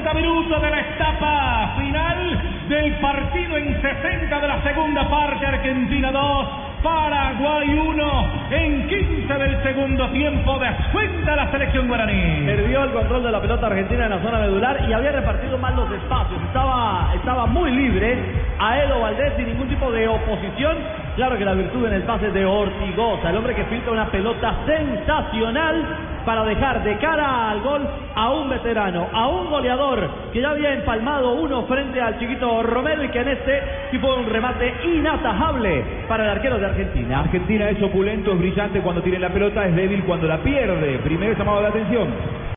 60 minutos de la etapa final del partido en 60 de la segunda parte, Argentina 2. Paraguay 1 en 15 del segundo tiempo descuenta la selección guaraní. Perdió el control de la pelota argentina en la zona medular y había repartido mal los espacios. Estaba, estaba muy libre a Edo Valdés sin ningún tipo de oposición. Claro que la virtud en el pase de Ortigosa, el hombre que filtra una pelota sensacional para dejar de cara al gol a un veterano, a un goleador que ya había empalmado uno frente al chiquito Romero y que en este sí fue un remate inatajable para el arquero de Argentina. Argentina es opulento, es brillante cuando tiene la pelota, es débil cuando la pierde. Primero llamado la atención.